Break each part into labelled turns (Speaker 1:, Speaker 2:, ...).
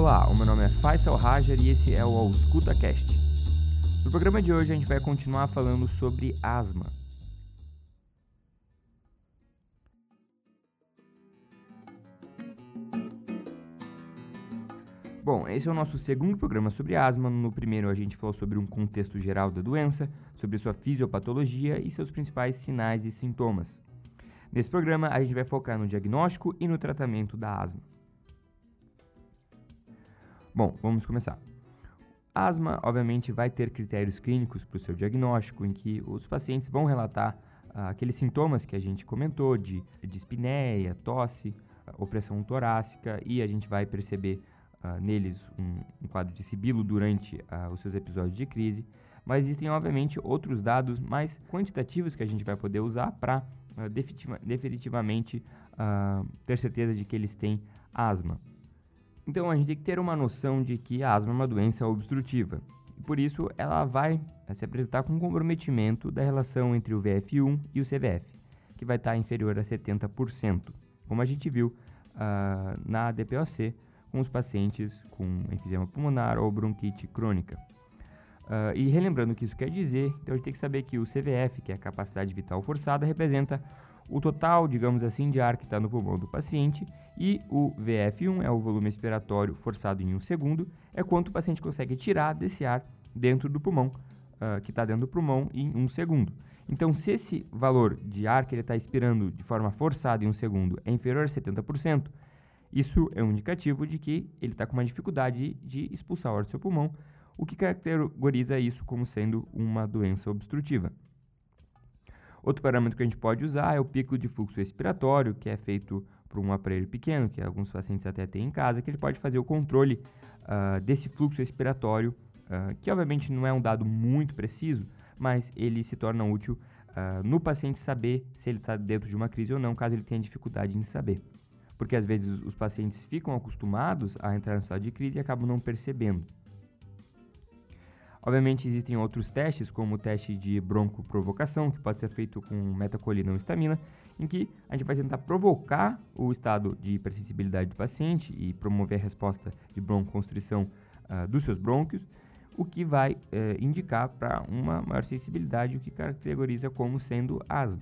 Speaker 1: Olá, o meu nome é Faisal Rajar e esse é o EscutaCast. No programa de hoje a gente vai continuar falando sobre asma. Bom, esse é o nosso segundo programa sobre asma. No primeiro a gente falou sobre um contexto geral da doença, sobre sua fisiopatologia e seus principais sinais e sintomas. Nesse programa a gente vai focar no diagnóstico e no tratamento da asma. Bom, vamos começar. Asma, obviamente, vai ter critérios clínicos para o seu diagnóstico, em que os pacientes vão relatar ah, aqueles sintomas que a gente comentou, de dispneia, tosse, ah, opressão torácica, e a gente vai perceber ah, neles um, um, quadro de sibilo durante os seus episódios de crise. Mas existem, obviamente, outros dados mais quantitativos que a gente vai poder usar para definitivamente ter certeza de que eles têm asma. Então a gente tem que ter uma noção de que a asma é uma doença obstrutiva. E por isso ela vai se apresentar com comprometimento da relação entre o VF1 e o CVF, que vai estar inferior a 70%, como a gente viu uh, na DPOC com os pacientes com enfisema pulmonar ou bronquite crônica. Uh, e relembrando o que isso quer dizer, então a gente tem que saber que o CVF, que é a capacidade vital forçada, representa o total, digamos assim, de ar que está no pulmão do paciente e o VF1 é o volume expiratório forçado em um segundo, é quanto o paciente consegue tirar desse ar dentro do pulmão, uh, que está dentro do pulmão, em um segundo. Então, se esse valor de ar que ele está expirando de forma forçada em um segundo é inferior a 70%, isso é um indicativo de que ele está com uma dificuldade de expulsar o ar do seu pulmão, o que categoriza isso como sendo uma doença obstrutiva. Outro parâmetro que a gente pode usar é o pico de fluxo respiratório, que é feito por um aparelho pequeno, que alguns pacientes até têm em casa, que ele pode fazer o controle uh, desse fluxo respiratório, uh, que obviamente não é um dado muito preciso, mas ele se torna útil uh, no paciente saber se ele está dentro de uma crise ou não, caso ele tenha dificuldade em saber. Porque às vezes os pacientes ficam acostumados a entrar no estado de crise e acabam não percebendo. Obviamente existem outros testes, como o teste de broncoprovocação, que pode ser feito com metacolina ou estamina, em que a gente vai tentar provocar o estado de hipersensibilidade do paciente e promover a resposta de broncoconstrição uh, dos seus brônquios, o que vai uh, indicar para uma maior sensibilidade, o que categoriza como sendo asma.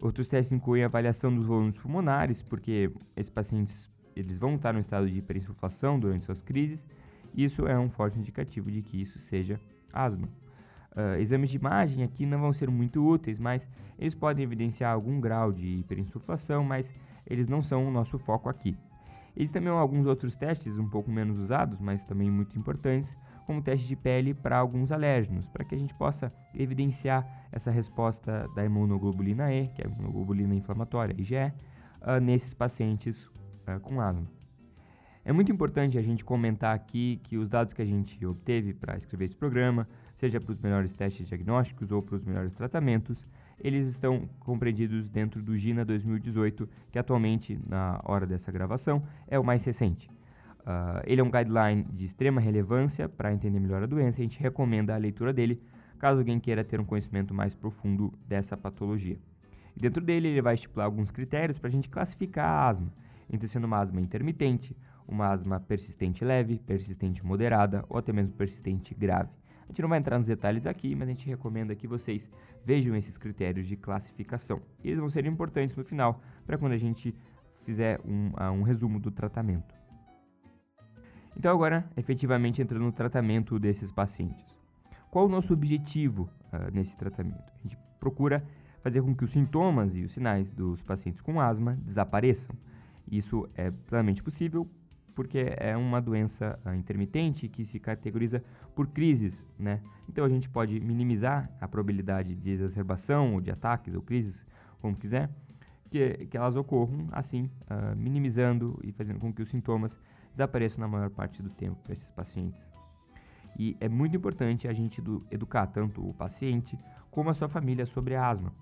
Speaker 1: Outros testes incluem a avaliação dos volumes pulmonares, porque esses pacientes eles vão estar no estado de hiperinsuflação durante suas crises, isso é um forte indicativo de que isso seja asma. Uh, exames de imagem aqui não vão ser muito úteis, mas eles podem evidenciar algum grau de hiperinsuflação, mas eles não são o nosso foco aqui. Existem também alguns outros testes um pouco menos usados, mas também muito importantes, como o teste de pele para alguns alérgenos, para que a gente possa evidenciar essa resposta da imunoglobulina E, que é a imunoglobulina inflamatória, IgE, uh, nesses pacientes uh, com asma. É muito importante a gente comentar aqui que os dados que a gente obteve para escrever esse programa, seja para os melhores testes diagnósticos ou para os melhores tratamentos, eles estão compreendidos dentro do GINA 2018, que atualmente, na hora dessa gravação, é o mais recente. Uh, ele é um guideline de extrema relevância para entender melhor a doença e a gente recomenda a leitura dele caso alguém queira ter um conhecimento mais profundo dessa patologia. E dentro dele ele vai estipular alguns critérios para a gente classificar a asma, entre sendo uma asma intermitente, uma asma persistente leve, persistente moderada ou até mesmo persistente grave. A gente não vai entrar nos detalhes aqui, mas a gente recomenda que vocês vejam esses critérios de classificação. E eles vão ser importantes no final para quando a gente fizer um, uh, um resumo do tratamento. Então, agora, efetivamente entrando no tratamento desses pacientes. Qual o nosso objetivo uh, nesse tratamento? A gente procura fazer com que os sintomas e os sinais dos pacientes com asma desapareçam. Isso é plenamente possível porque é uma doença uh, intermitente que se categoriza por crises, né? Então a gente pode minimizar a probabilidade de exacerbação ou de ataques ou crises, como quiser, que, que elas ocorram assim, uh, minimizando e fazendo com que os sintomas desapareçam na maior parte do tempo para esses pacientes. E é muito importante a gente educar tanto o paciente como a sua família sobre a asma.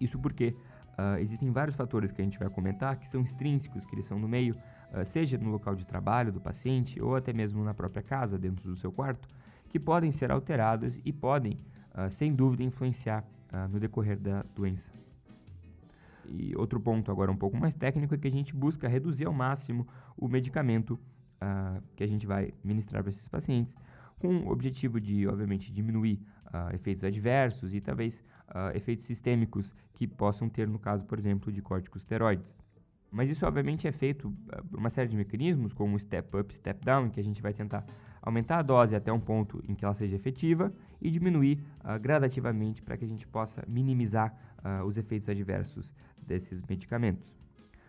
Speaker 1: Isso porque uh, existem vários fatores que a gente vai comentar que são extrínsecos, que eles são no meio ah, seja no local de trabalho do paciente ou até mesmo na própria casa, dentro do seu quarto, que podem ser alterados e podem, uh, sem dúvida, influenciar uh, no decorrer da doença. E outro ponto agora um pouco mais técnico é que a gente busca reduzir ao máximo o medicamento uh, que a gente vai ministrar para esses pacientes, com o objetivo de, obviamente, diminuir uh, efeitos adversos e talvez uh, efeitos sistêmicos que possam ter no caso, por exemplo, de corticosteroides. Mas isso, obviamente, é feito por uma série de mecanismos, como step up, step down, em que a gente vai tentar aumentar a dose até um ponto em que ela seja efetiva e diminuir gradativamente para que a gente possa minimizar os efeitos adversos desses medicamentos.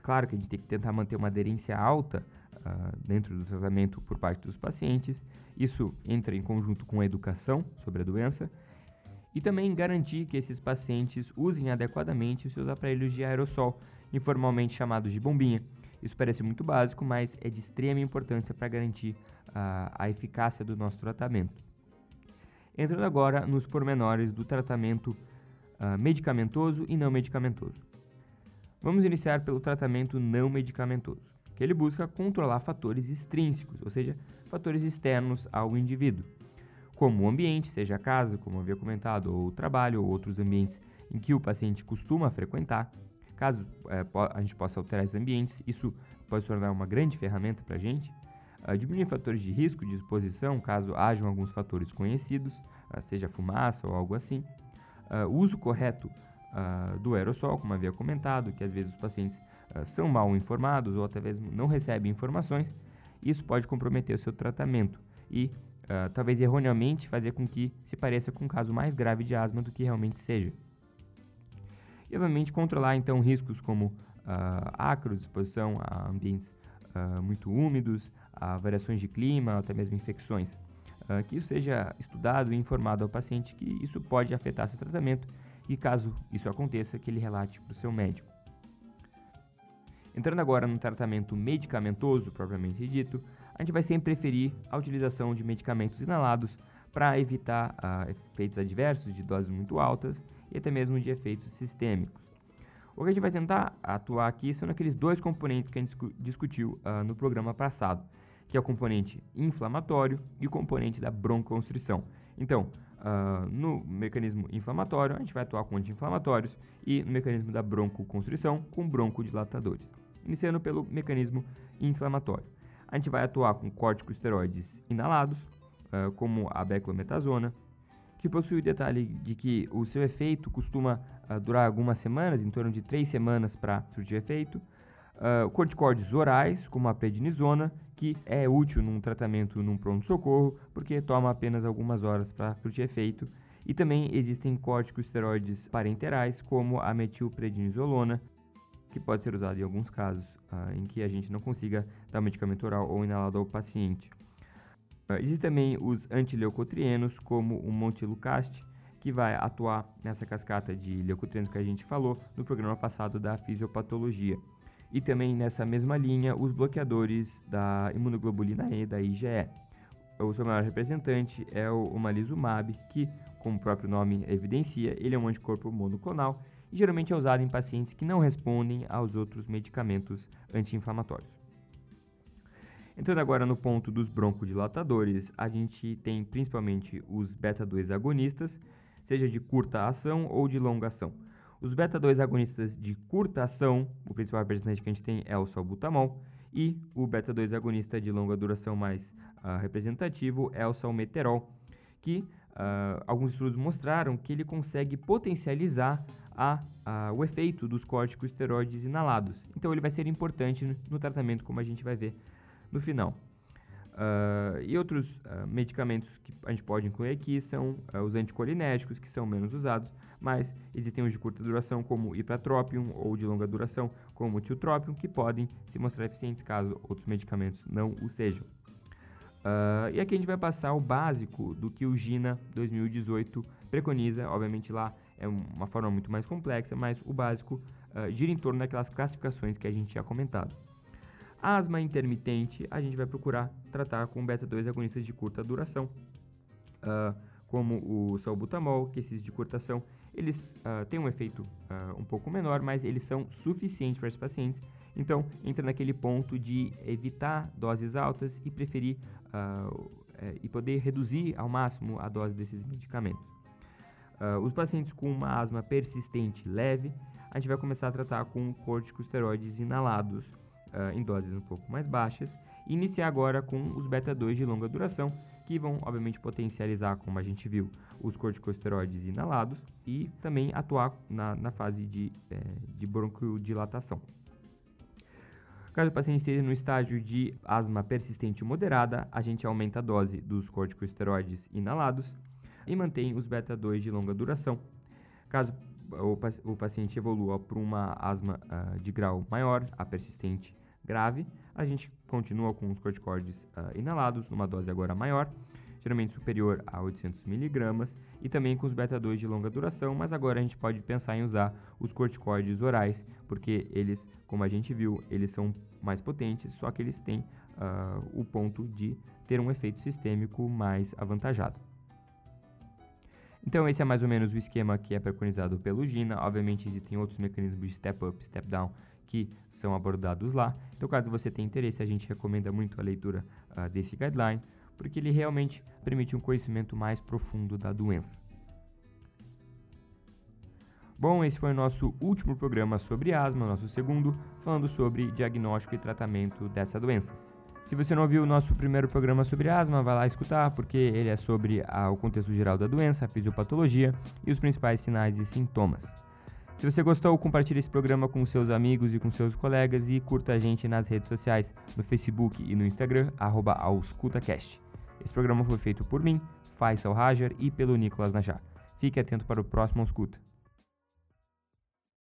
Speaker 1: Claro que a gente tem que tentar manter uma aderência alta uh, dentro do tratamento por parte dos pacientes. Isso entra em conjunto com a educação sobre a doença e também garantir que esses pacientes usem adequadamente os seus aparelhos de aerossol, informalmente chamados de bombinha. Isso parece muito básico, mas é de extrema importância para garantir uh, a eficácia do nosso tratamento. Entrando agora nos pormenores do tratamento uh, medicamentoso e não medicamentoso. Vamos iniciar pelo tratamento não medicamentoso, que ele busca controlar fatores extrínsecos, ou seja, fatores externos ao indivíduo, como o ambiente, seja a casa, como havia comentado, ou o trabalho, ou outros ambientes em que o paciente costuma frequentar. Caso é, a gente possa alterar esses ambientes, isso pode se tornar uma grande ferramenta para a gente. Uh, diminuir fatores de risco de exposição, caso hajam alguns fatores conhecidos, uh, seja fumaça ou algo assim. Uh, uso correto uh, do aerossol, como havia comentado, que às vezes os pacientes uh, são mal informados ou até mesmo não recebem informações, isso pode comprometer o seu tratamento e uh, talvez erroneamente fazer com que se pareça com um caso mais grave de asma do que realmente seja. E obviamente controlar então riscos como acro, exposição a ambientes muito úmidos, a variações de clima, até mesmo infecções. que isso seja estudado e informado ao paciente que isso pode afetar seu tratamento e caso isso aconteça, que ele relate para o seu médico. Entrando agora no tratamento medicamentoso propriamente dito, a gente vai sempre preferir a utilização de medicamentos inalados para evitar uh, efeitos adversos de doses muito altas e até mesmo de efeitos sistêmicos. O que a gente vai tentar atuar aqui são naqueles dois componentes que a gente discutiu uh, no programa passado, que é o componente inflamatório e o componente da bronconstrição. Então, Uh, no mecanismo inflamatório, a gente vai atuar com anti-inflamatórios e no mecanismo da broncoconstrição com broncodilatadores. Iniciando pelo mecanismo inflamatório. A gente vai atuar com corticosteroides inalados, uh, como a beclometasona, que possui o detalhe de que o seu efeito costuma uh, durar algumas semanas, em torno de 3 semanas para surtir efeito, Uh, corticoides orais, como a prednisona, que é útil num tratamento num pronto-socorro, porque toma apenas algumas horas para surtir efeito. E também existem corticosteroides parenterais, como a metilprednisolona, que pode ser usado em alguns casos uh, em que a gente não consiga dar medicamento oral ou inalado ao paciente. Uh, existem também os antileucotrienos, como o montelukast, que vai atuar nessa cascata de leucotrienos que a gente falou no programa passado da fisiopatologia. E também nessa mesma linha, os bloqueadores da imunoglobulina E da IgE. O seu maior representante é o omalizumab, que, como o próprio nome evidencia, ele é um anticorpo monoclonal e geralmente é usado em pacientes que não respondem aos outros medicamentos anti-inflamatórios. Entrando agora no ponto dos broncodilatadores, a gente tem principalmente os beta-2 agonistas, seja de curta ação ou de longa ação. Os beta-2 agonistas de curta ação, o principal representante que a gente tem é o salbutamol, e o beta-2 agonista de longa duração mais uh, representativo é o salmeterol, que uh, alguns estudos mostraram que ele consegue potencializar a, a, o efeito dos corticosteroides inalados. Então ele vai ser importante no, no tratamento, como a gente vai ver no final. Uh, e outros uh, medicamentos que a gente pode incluir aqui são uh, os anticolinéticos, que são menos usados, mas existem os de curta duração, como o ipratropium, ou de longa duração, como o tiltropium, que podem se mostrar eficientes caso outros medicamentos não o sejam. e aqui a gente vai passar o básico do que o GINA 2018 preconiza. Obviamente lá é uma forma muito mais complexa, mas o básico gira em torno daquelas classificações que a gente tinha comentado. Asma intermitente, a gente vai procurar tratar com beta-2 agonistas de curta duração, uh, como o salbutamol, que esses de curta ação, eles uh, têm um efeito uh, um pouco menor, mas eles são suficientes para esses pacientes. Então, entra naquele ponto de evitar doses altas e preferir é, e poder reduzir ao máximo a dose desses medicamentos. os pacientes com uma asma persistente leve, a gente vai começar a tratar com corticosteroides inalados uh, em doses um pouco mais baixas e iniciar agora com os beta-2 de longa duração, que vão, obviamente, potencializar, como a gente viu, os corticosteroides inalados e também atuar na, na fase de, é, de broncodilatação. Caso o paciente esteja no estágio de asma persistente moderada, a gente aumenta a dose dos corticosteroides inalados e mantém os beta-2 de longa duração. Caso o paciente evolua para uma asma uh, de grau maior, a persistente grave, a gente continua com os corticoides uh, inalados, numa dose agora maior, geralmente superior a 800 mg, e também com os beta-2 de longa duração, mas agora a gente pode pensar em usar os corticoides orais, porque eles, como a gente viu, eles são mais potentes, só que eles têm uh, o ponto de ter um efeito sistêmico mais avantajado. Então esse é mais ou menos o esquema que é preconizado pelo GINA. Obviamente existem outros mecanismos de step up, step down que são abordados lá. Então caso você tenha interesse, a gente recomenda muito a leitura uh, desse guideline porque ele realmente permite um conhecimento mais profundo da doença. Bom, esse foi o nosso último programa sobre asma, nosso segundo, falando sobre diagnóstico e tratamento dessa doença. Se você não ouviu o nosso primeiro programa sobre asma, vai lá escutar, porque ele é sobre a, o contexto geral da doença, a fisiopatologia e os principais sinais e sintomas. Se você gostou, compartilhe esse programa com seus amigos e com seus colegas e curta a gente nas redes sociais, no Facebook e no Instagram, arroba. Esse programa foi feito por mim, Faisal Rajar e pelo Nicolas Najar. Fique atento para o próximo Escuta.